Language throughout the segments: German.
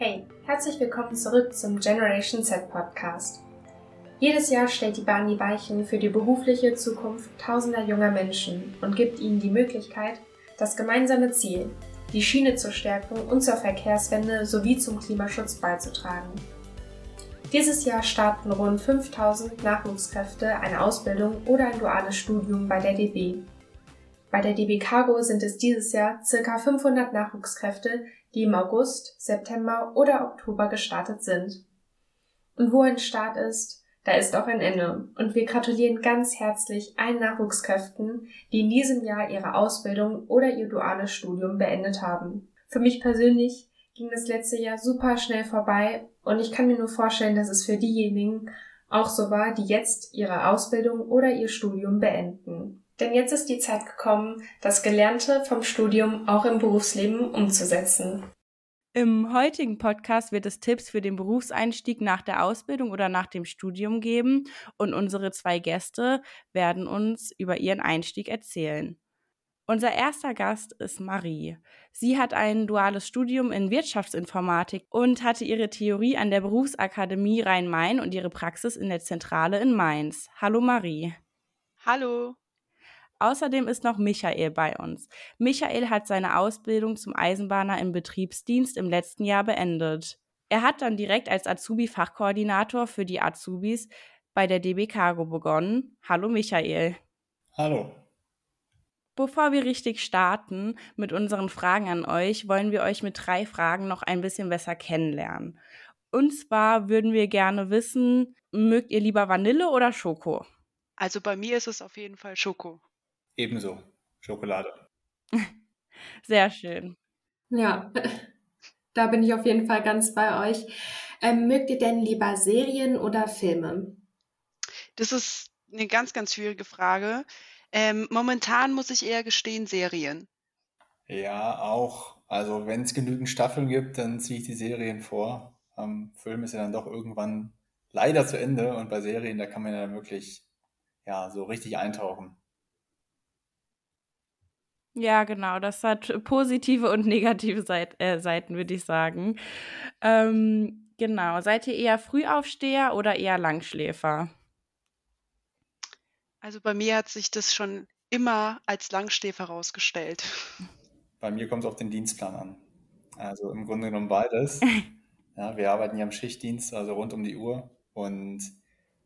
Hey, herzlich willkommen zurück zum Generation Z Podcast. Jedes Jahr stellt die Bahn die Weichen für die berufliche Zukunft tausender junger Menschen und gibt ihnen die Möglichkeit, das gemeinsame Ziel, die Schiene zu stärken und zur Verkehrswende sowie zum Klimaschutz beizutragen. Dieses Jahr starten rund 5000 Nachwuchskräfte eine Ausbildung oder ein duales Studium bei der DB. Bei der DB Cargo sind es dieses Jahr ca. 500 Nachwuchskräfte, die im August, September oder Oktober gestartet sind. Und wo ein Start ist, da ist auch ein Ende. Und wir gratulieren ganz herzlich allen Nachwuchskräften, die in diesem Jahr ihre Ausbildung oder ihr duales Studium beendet haben. Für mich persönlich ging das letzte Jahr super schnell vorbei und ich kann mir nur vorstellen, dass es für diejenigen auch so war, die jetzt ihre Ausbildung oder ihr Studium beenden. Denn jetzt ist die Zeit gekommen, das Gelernte vom Studium auch im Berufsleben umzusetzen. Im heutigen Podcast wird es Tipps für den Berufseinstieg nach der Ausbildung oder nach dem Studium geben und unsere zwei Gäste werden uns über ihren Einstieg erzählen. Unser erster Gast ist Marie. Sie hat ein duales Studium in Wirtschaftsinformatik und hatte ihre Theorie an der Berufsakademie Rhein-Main und ihre Praxis in der Zentrale in Mainz. Hallo Marie. Hallo. Außerdem ist noch Michael bei uns. Michael hat seine Ausbildung zum Eisenbahner im Betriebsdienst im letzten Jahr beendet. Er hat dann direkt als Azubi-Fachkoordinator für die Azubis bei der DB Cargo begonnen. Hallo Michael. Hallo. Bevor wir richtig starten mit unseren Fragen an euch, wollen wir euch mit drei Fragen noch ein bisschen besser kennenlernen. Und zwar würden wir gerne wissen, mögt ihr lieber Vanille oder Schoko? Also bei mir ist es auf jeden Fall Schoko. Ebenso. Schokolade. Sehr schön. Ja, da bin ich auf jeden Fall ganz bei euch. Ähm, mögt ihr denn lieber Serien oder Filme? Das ist eine ganz, ganz schwierige Frage. Ähm, momentan muss ich eher gestehen, Serien. Ja, auch. Also wenn es genügend Staffeln gibt, dann ziehe ich die Serien vor. Ähm, Film ist ja dann doch irgendwann leider zu Ende und bei Serien, da kann man ja dann wirklich ja, so richtig eintauchen. Ja, genau. Das hat positive und negative Seit äh, Seiten, würde ich sagen. Ähm, genau. Seid ihr eher Frühaufsteher oder eher Langschläfer? Also bei mir hat sich das schon immer als Langschläfer herausgestellt. Bei mir kommt es auf den Dienstplan an. Also im Grunde genommen beides. Ja, wir arbeiten ja im Schichtdienst, also rund um die Uhr. Und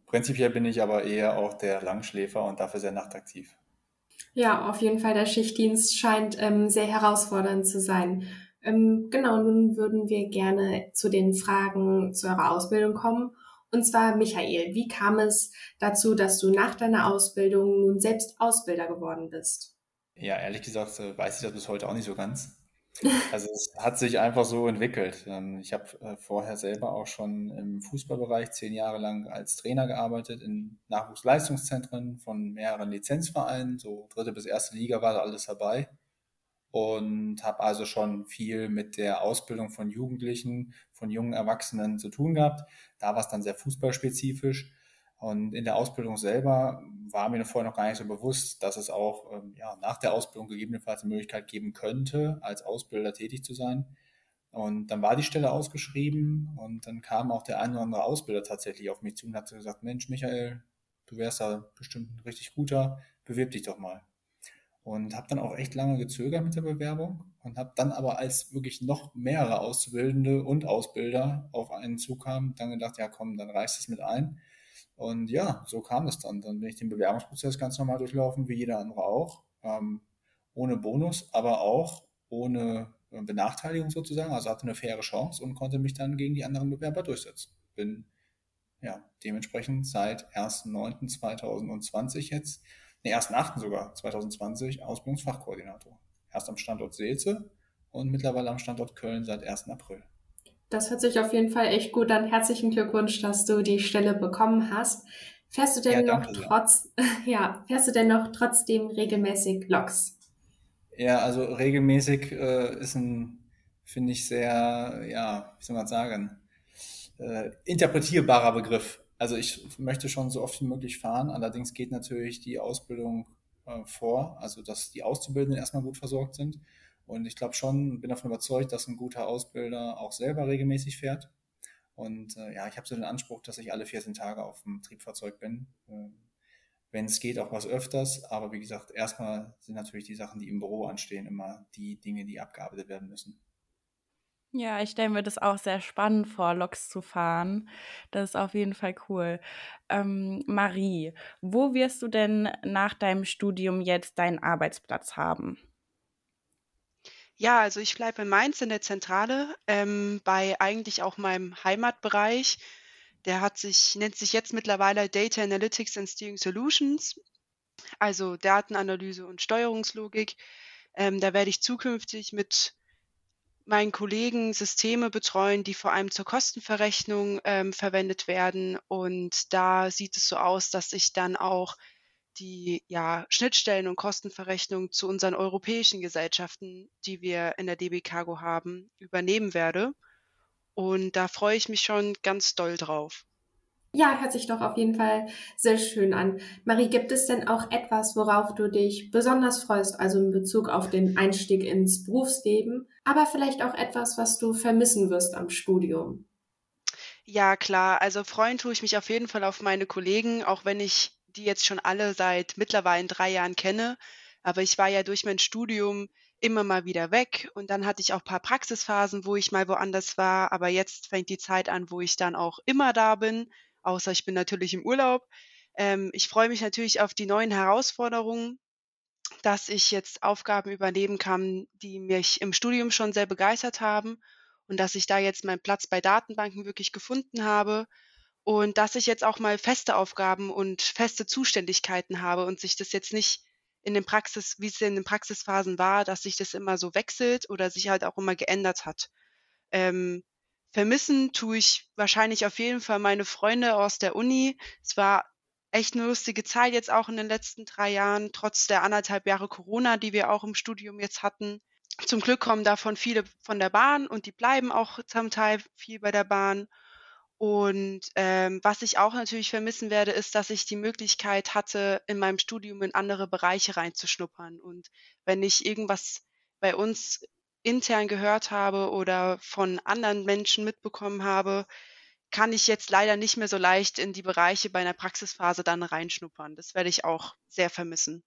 prinzipiell bin ich aber eher auch der Langschläfer und dafür sehr nachtaktiv. Ja, auf jeden Fall. Der Schichtdienst scheint ähm, sehr herausfordernd zu sein. Ähm, genau, nun würden wir gerne zu den Fragen zu eurer Ausbildung kommen. Und zwar, Michael, wie kam es dazu, dass du nach deiner Ausbildung nun selbst Ausbilder geworden bist? Ja, ehrlich gesagt äh, weiß ich das bis heute auch nicht so ganz. Also es hat sich einfach so entwickelt. Ähm, ich habe äh, vorher selber auch schon im Fußballbereich zehn Jahre lang als Trainer gearbeitet in Nachwuchsleistungszentren von mehreren Lizenzvereinen. So dritte bis erste Liga war da alles dabei. Und habe also schon viel mit der Ausbildung von Jugendlichen, von jungen Erwachsenen zu tun gehabt. Da war es dann sehr fußballspezifisch. Und in der Ausbildung selber war mir vorher noch gar nicht so bewusst, dass es auch ähm, ja, nach der Ausbildung gegebenenfalls eine Möglichkeit geben könnte, als Ausbilder tätig zu sein. Und dann war die Stelle ausgeschrieben und dann kam auch der ein oder andere Ausbilder tatsächlich auf mich zu und hat gesagt, Mensch, Michael, du wärst da bestimmt ein richtig guter, bewirb dich doch mal. Und habe dann auch echt lange gezögert mit der Bewerbung und habe dann aber, als wirklich noch mehrere Auszubildende und Ausbilder auf einen zukamen, dann gedacht, ja komm, dann reißt es mit ein und ja, so kam es dann. Dann bin ich den Bewerbungsprozess ganz normal durchlaufen, wie jeder andere auch. Ähm, ohne Bonus, aber auch ohne äh, Benachteiligung sozusagen. Also hatte eine faire Chance und konnte mich dann gegen die anderen Bewerber durchsetzen. Bin ja dementsprechend seit 1.9.2020 jetzt, ne, 1.8. sogar 2020 Ausbildungsfachkoordinator. Erst am Standort Seelze und mittlerweile am Standort Köln seit 1. April. Das hört sich auf jeden Fall echt gut an. Herzlichen Glückwunsch, dass du die Stelle bekommen hast. Fährst du denn ja, noch trotz, ja, fährst du denn noch trotzdem regelmäßig Loks? Ja, also regelmäßig äh, ist ein, finde ich, sehr, ja, wie soll man sagen, äh, interpretierbarer Begriff. Also ich möchte schon so oft wie möglich fahren, allerdings geht natürlich die Ausbildung äh, vor, also dass die Auszubildenden erstmal gut versorgt sind Und ich glaube schon, bin davon überzeugt, dass ein guter Ausbilder auch selber regelmäßig fährt. Und äh, ja, ich habe so den Anspruch, dass ich alle 14 Tage auf dem Triebfahrzeug bin. Äh, Wenn es geht, auch was öfters. Aber wie gesagt, erstmal sind natürlich die Sachen, die im Büro anstehen, immer die Dinge, die abgearbeitet werden müssen. Ja, ich stelle mir das auch sehr spannend vor, Loks zu fahren. Das ist auf jeden Fall cool. Ähm, Marie, wo wirst du denn nach deinem Studium jetzt deinen Arbeitsplatz haben? Ja, also ich bleibe in Mainz in der Zentrale, ähm, bei eigentlich auch meinem Heimatbereich. Der hat sich, nennt sich jetzt mittlerweile Data Analytics and Steering Solutions, also Datenanalyse und Steuerungslogik. Ähm, da werde ich zukünftig mit meinen Kollegen Systeme betreuen, die vor allem zur Kostenverrechnung ähm, verwendet werden. Und da sieht es so aus, dass ich dann auch die ja, Schnittstellen und Kostenverrechnung zu unseren europäischen Gesellschaften, die wir in der DB Cargo haben, übernehmen werde. Und da freue ich mich schon ganz doll drauf. Ja, hört sich doch auf jeden Fall sehr schön an. Marie, gibt es denn auch etwas, worauf du dich besonders freust, also in Bezug auf den Einstieg ins Berufsleben, aber vielleicht auch etwas, was du vermissen wirst am Studium? Ja, klar. Also freuen tue ich mich auf jeden Fall auf meine Kollegen, auch wenn ich die jetzt schon alle seit mittlerweile drei Jahren kenne. Aber ich war ja durch mein Studium immer mal wieder weg und dann hatte ich auch paar Praxisphasen, wo ich mal woanders war. Aber jetzt fängt die Zeit an, wo ich dann auch immer da bin außer ich bin natürlich im Urlaub. Ähm, ich freue mich natürlich auf die neuen Herausforderungen, dass ich jetzt Aufgaben übernehmen kann, die mich im Studium schon sehr begeistert haben und dass ich da jetzt meinen Platz bei Datenbanken wirklich gefunden habe und dass ich jetzt auch mal feste Aufgaben und feste Zuständigkeiten habe und sich das jetzt nicht in den Praxis, wie es in den Praxisphasen war, dass sich das immer so wechselt oder sich halt auch immer geändert hat. Ähm, Vermissen tue ich wahrscheinlich auf jeden Fall meine Freunde aus der Uni. Es war echt eine lustige Zeit jetzt auch in den letzten drei Jahren, trotz der anderthalb Jahre Corona, die wir auch im Studium jetzt hatten. Zum Glück kommen davon viele von der Bahn und die bleiben auch zum Teil viel bei der Bahn. Und ähm, was ich auch natürlich vermissen werde, ist, dass ich die Möglichkeit hatte, in meinem Studium in andere Bereiche reinzuschnuppern. Und wenn ich irgendwas bei uns intern gehört habe oder von anderen Menschen mitbekommen habe, kann ich jetzt leider nicht mehr so leicht in die Bereiche bei einer Praxisphase dann reinschnuppern. Das werde ich auch sehr vermissen.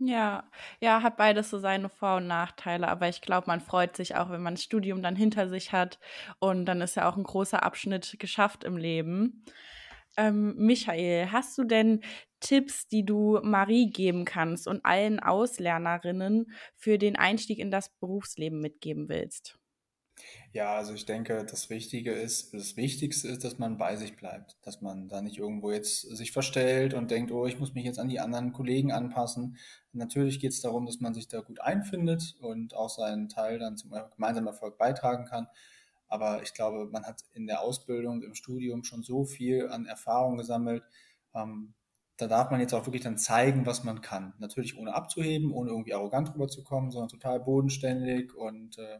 Ja, ja, hat beides so seine Vor- und Nachteile, aber ich glaube, man freut sich auch, wenn man das Studium dann hinter sich hat und dann ist ja auch ein großer Abschnitt geschafft im Leben. Ähm, Michael, hast du denn Tipps, die du Marie geben kannst und allen Auslernerinnen für den Einstieg in das Berufsleben mitgeben willst? Ja, also ich denke, das Wichtige ist, das Wichtigste ist, dass man bei sich bleibt, dass man da nicht irgendwo jetzt sich verstellt und denkt, oh, ich muss mich jetzt an die anderen Kollegen anpassen. Natürlich geht es darum, dass man sich da gut einfindet und auch seinen Teil dann zum gemeinsamen Erfolg beitragen kann. Aber ich glaube, man hat in der Ausbildung, im Studium schon so viel an Erfahrung gesammelt. Ähm, da darf man jetzt auch wirklich dann zeigen, was man kann. Natürlich ohne abzuheben, ohne irgendwie arrogant rüberzukommen, sondern total bodenständig und äh,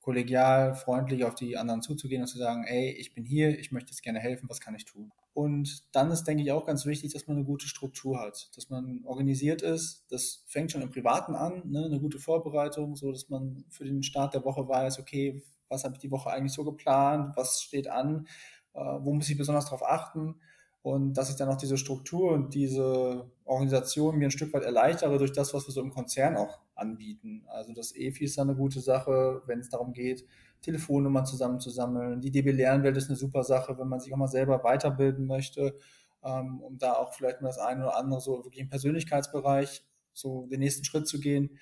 kollegial, freundlich auf die anderen zuzugehen und zu sagen, ey, ich bin hier, ich möchte jetzt gerne helfen, was kann ich tun? Und dann ist, denke ich, auch ganz wichtig, dass man eine gute Struktur hat, dass man organisiert ist. Das fängt schon im Privaten an, ne? eine gute Vorbereitung, so dass man für den Start der Woche weiß, okay, was habe ich die Woche eigentlich so geplant, was steht an, äh, wo muss ich besonders darauf achten und dass ich dann auch diese Struktur und diese Organisation mir ein Stück weit erleichtere durch das, was wir so im Konzern auch anbieten. Also das EFI ist dann eine gute Sache, wenn es darum geht, Telefonnummern zusammenzusammeln. Die DB Lernwelt ist eine super Sache, wenn man sich auch mal selber weiterbilden möchte, ähm, um da auch vielleicht mal das eine oder andere so wirklich im Persönlichkeitsbereich so den nächsten Schritt zu gehen.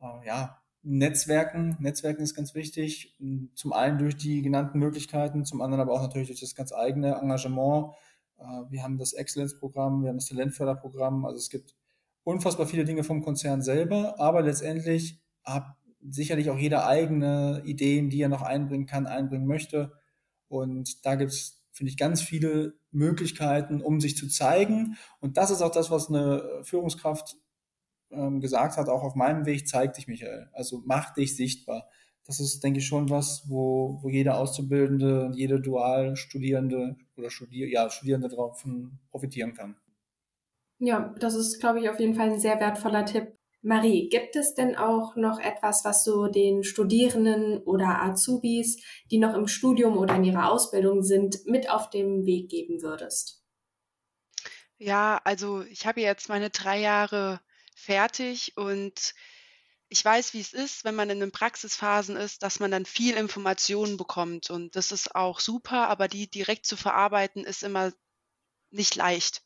Äh, ja, Netzwerken. Netzwerken ist ganz wichtig. Zum einen durch die genannten Möglichkeiten, zum anderen aber auch natürlich durch das ganz eigene Engagement. Äh, wir haben das Excellence-Programm, wir haben das Talentförderprogramm. Also es gibt unfassbar viele Dinge vom Konzern selber, aber letztendlich hat sicherlich auch jeder eigene Ideen, die er noch einbringen kann, einbringen möchte. Und da gibt es, finde ich, ganz viele Möglichkeiten, um sich zu zeigen. Und das ist auch das, was eine Führungskraft ähm, gesagt hat, auch auf meinem Weg, zeig dich, Michael. Also mach dich sichtbar. Das ist, denke ich, schon was, wo, wo jeder Auszubildende, jede Dualstudierende oder Studier, ja, Studierende davon profitieren kann. Ja, das ist, glaube ich, auf jeden Fall ein sehr wertvoller Tipp. Marie, gibt es denn auch noch etwas, was du den Studierenden oder Azubis, die noch im Studium oder in ihrer Ausbildung sind, mit auf den Weg geben würdest? Ja, also ich habe jetzt meine drei Jahre fertig und ich weiß, wie es ist, wenn man in den Praxisphasen ist, dass man dann viel Informationen bekommt und das ist auch super, aber die direkt zu verarbeiten ist immer nicht leicht.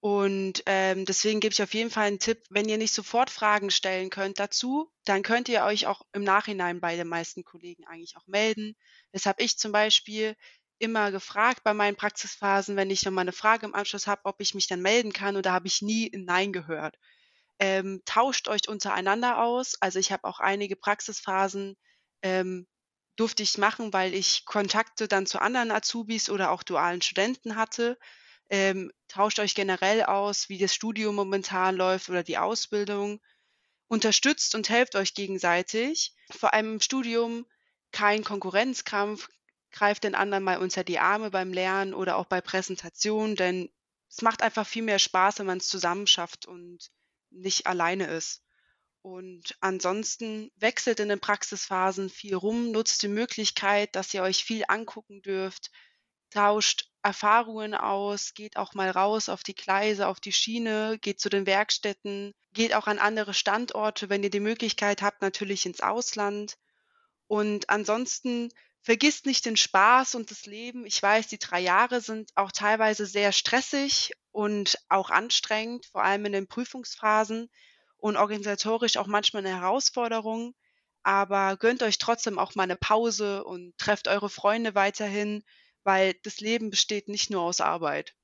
Und ähm, deswegen gebe ich auf jeden Fall einen Tipp, wenn ihr nicht sofort Fragen stellen könnt dazu, dann könnt ihr euch auch im Nachhinein bei den meisten Kollegen eigentlich auch melden. Das habe ich zum Beispiel immer gefragt bei meinen Praxisphasen, wenn ich nochmal eine Frage im Anschluss habe, ob ich mich dann melden kann und da habe ich nie ein Nein gehört. Ähm, tauscht euch untereinander aus. Also ich habe auch einige Praxisphasen ähm, durfte ich machen, weil ich Kontakte dann zu anderen Azubis oder auch dualen Studenten hatte ähm, tauscht euch generell aus, wie das Studium momentan läuft oder die Ausbildung. Unterstützt und helft euch gegenseitig. Vor allem im Studium kein Konkurrenzkampf. Greift den anderen mal unter die Arme beim Lernen oder auch bei Präsentationen, denn es macht einfach viel mehr Spaß, wenn man es zusammen schafft und nicht alleine ist. Und ansonsten wechselt in den Praxisphasen viel rum, nutzt die Möglichkeit, dass ihr euch viel angucken dürft, tauscht Erfahrungen aus, geht auch mal raus auf die Gleise, auf die Schiene, geht zu den Werkstätten, geht auch an andere Standorte, wenn ihr die Möglichkeit habt, natürlich ins Ausland. Und ansonsten vergisst nicht den Spaß und das Leben. Ich weiß, die drei Jahre sind auch teilweise sehr stressig und auch anstrengend, vor allem in den Prüfungsphasen und organisatorisch auch manchmal eine Herausforderung. Aber gönnt euch trotzdem auch mal eine Pause und trefft eure Freunde weiterhin weil das Leben besteht nicht nur aus Arbeit.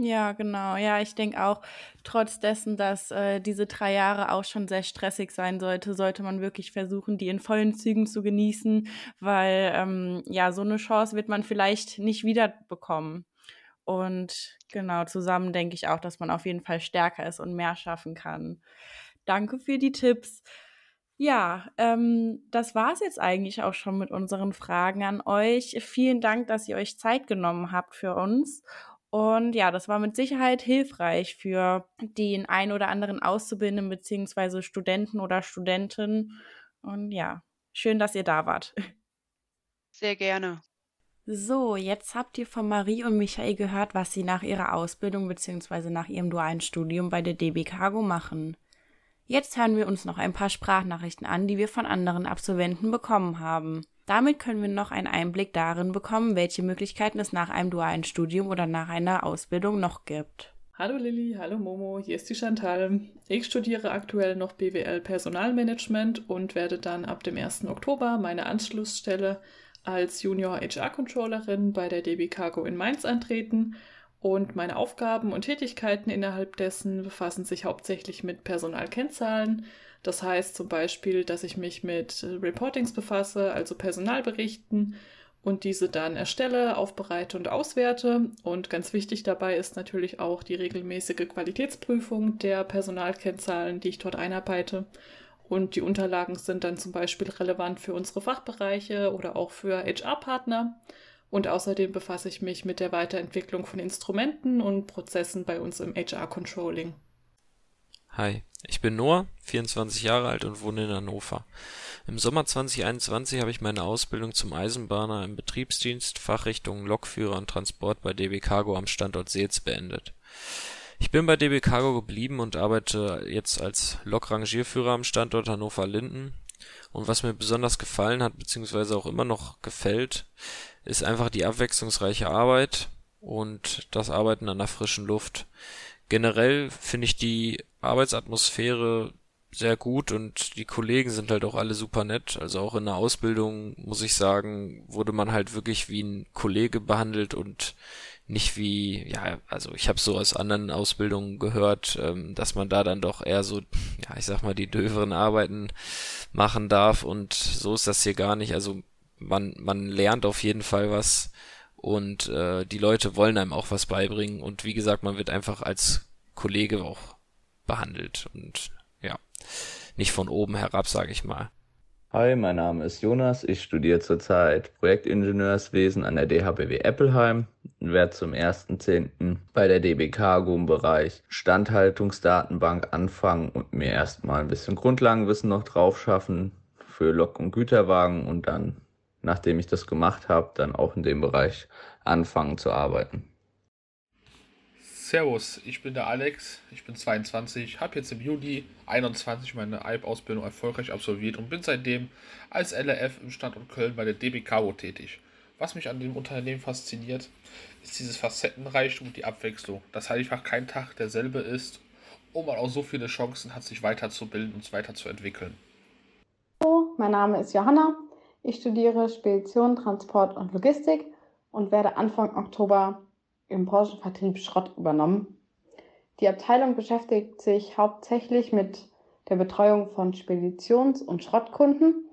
Ja, genau. Ja, ich denke auch, trotz dessen, dass äh, diese drei Jahre auch schon sehr stressig sein sollte, sollte man wirklich versuchen, die in vollen Zügen zu genießen, weil ähm, ja, so eine Chance wird man vielleicht nicht wieder bekommen. Und genau, zusammen denke ich auch, dass man auf jeden Fall stärker ist und mehr schaffen kann. Danke für die Tipps. Ja, ähm, das war's jetzt eigentlich auch schon mit unseren Fragen an euch. Vielen Dank, dass ihr euch Zeit genommen habt für uns. Und ja, das war mit Sicherheit hilfreich für den ein oder anderen Auszubildenden beziehungsweise Studenten oder Studenten. Und ja, schön, dass ihr da wart. Sehr gerne. So, jetzt habt ihr von Marie und Michael gehört, was sie nach ihrer Ausbildung beziehungsweise nach ihrem dualen Studium bei der DB Cargo machen. Jetzt hören wir uns noch ein paar Sprachnachrichten an, die wir von anderen Absolventen bekommen haben. Damit können wir noch einen Einblick darin bekommen, welche Möglichkeiten es nach einem dualen Studium oder nach einer Ausbildung noch gibt. Hallo Lilly, hallo Momo, hier ist die Chantal. Ich studiere aktuell noch BWL Personalmanagement und werde dann ab dem 1. Oktober meine Anschlussstelle als Junior HR Controllerin bei der DB Cargo in Mainz antreten und meine Aufgaben und Tätigkeiten innerhalb dessen befassen sich hauptsächlich mit Personalkennzahlen. Das heißt zum Beispiel, dass ich mich mit Reportings befasse, also Personalberichten und diese dann erstelle, aufbereite und auswerte. Und ganz wichtig dabei ist natürlich auch die regelmäßige Qualitätsprüfung der Personalkennzahlen, die ich dort einarbeite. Und die Unterlagen sind dann zum Beispiel relevant für unsere Fachbereiche oder auch für HR-Partner. Und außerdem befasse ich mich mit der Weiterentwicklung von Instrumenten und Prozessen bei uns im HR-Controlling. Hi, ich bin Noah, 24 Jahre alt und wohne in Hannover. Im Sommer 2021 habe ich meine Ausbildung zum Eisenbahner im Betriebsdienst, Fachrichtung Lokführer und Transport bei DB Cargo am Standort Seetz beendet. Ich bin bei DB Cargo geblieben und arbeite jetzt als Lokrangierführer am Standort Hannover-Linden. Und was mir besonders gefallen hat, beziehungsweise auch immer noch gefällt, ist einfach die abwechslungsreiche Arbeit und das Arbeiten an der frischen Luft. Generell finde ich die Arbeitsatmosphäre sehr gut und die Kollegen sind halt auch alle super nett. Also auch in der Ausbildung, muss ich sagen, wurde man halt wirklich wie ein Kollege behandelt und nicht wie, ja, also ich habe so aus anderen Ausbildungen gehört, ähm, dass man da dann doch eher so, ja, ich sag mal, die döveren Arbeiten machen darf und so ist das hier gar nicht. Also man, man lernt auf jeden Fall was und äh, die Leute wollen einem auch was beibringen und wie gesagt, man wird einfach als Kollege auch behandelt und ja, nicht von oben herab, sage ich mal. Hi, mein Name ist Jonas. Ich studiere zurzeit Projektingenieurswesen an der DHBW Eppelheim und werde zum 1.10. bei der DB Cargo im Bereich Standhaltungsdatenbank anfangen und mir erstmal ein bisschen Grundlagenwissen noch drauf schaffen für Lok- und Güterwagen und dann, nachdem ich das gemacht habe, dann auch in dem Bereich anfangen zu arbeiten. Servus, ich bin der Alex, ich bin 22, habe jetzt im Juli 21 meine ALP-Ausbildung erfolgreich absolviert und bin seitdem als LRF im Standort Köln bei der DB Cargo tätig. Was mich an dem Unternehmen fasziniert, ist dieses Facettenreichtum und die Abwechslung, dass halt einfach kein Tag derselbe ist und man auch so viele Chancen hat, sich weiterzubilden und weiterzuentwickeln. Hallo, mein Name ist Johanna. Ich studiere Spedition, Transport und Logistik und werde Anfang Oktober im Branchenvertrieb Schrott übernommen. Die Abteilung beschäftigt sich hauptsächlich mit der Betreuung von Speditions- und Schrottkunden.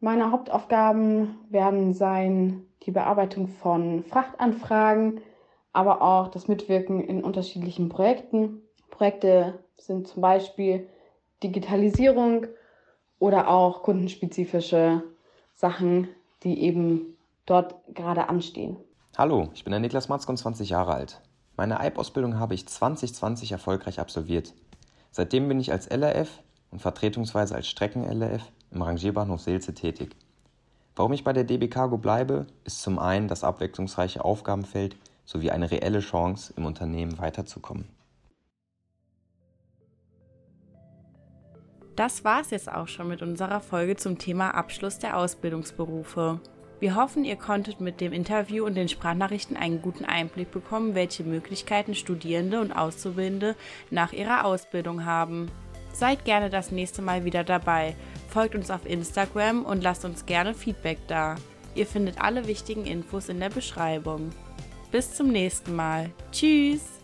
Meine Hauptaufgaben werden sein die Bearbeitung von Frachtanfragen, aber auch das Mitwirken in unterschiedlichen Projekten. Projekte sind zum Beispiel Digitalisierung oder auch kundenspezifische Sachen, die eben dort gerade anstehen. Hallo, ich bin der Niklas Matzke und 20 Jahre alt. Meine EIB-Ausbildung habe ich 2020 erfolgreich absolviert. Seitdem bin ich als LRF und vertretungsweise als Strecken-LRF im Rangierbahnhof Seelze tätig. Warum ich bei der DB Cargo bleibe, ist zum einen das abwechslungsreiche Aufgabenfeld sowie eine reelle Chance, im Unternehmen weiterzukommen. Das war's jetzt auch schon mit unserer Folge zum Thema Abschluss der Ausbildungsberufe. Wir hoffen, ihr konntet mit dem Interview und den Sprachnachrichten einen guten Einblick bekommen, welche Möglichkeiten Studierende und Auszubildende nach ihrer Ausbildung haben. Seid gerne das nächste Mal wieder dabei. Folgt uns auf Instagram und lasst uns gerne Feedback da. Ihr findet alle wichtigen Infos in der Beschreibung. Bis zum nächsten Mal. Tschüss!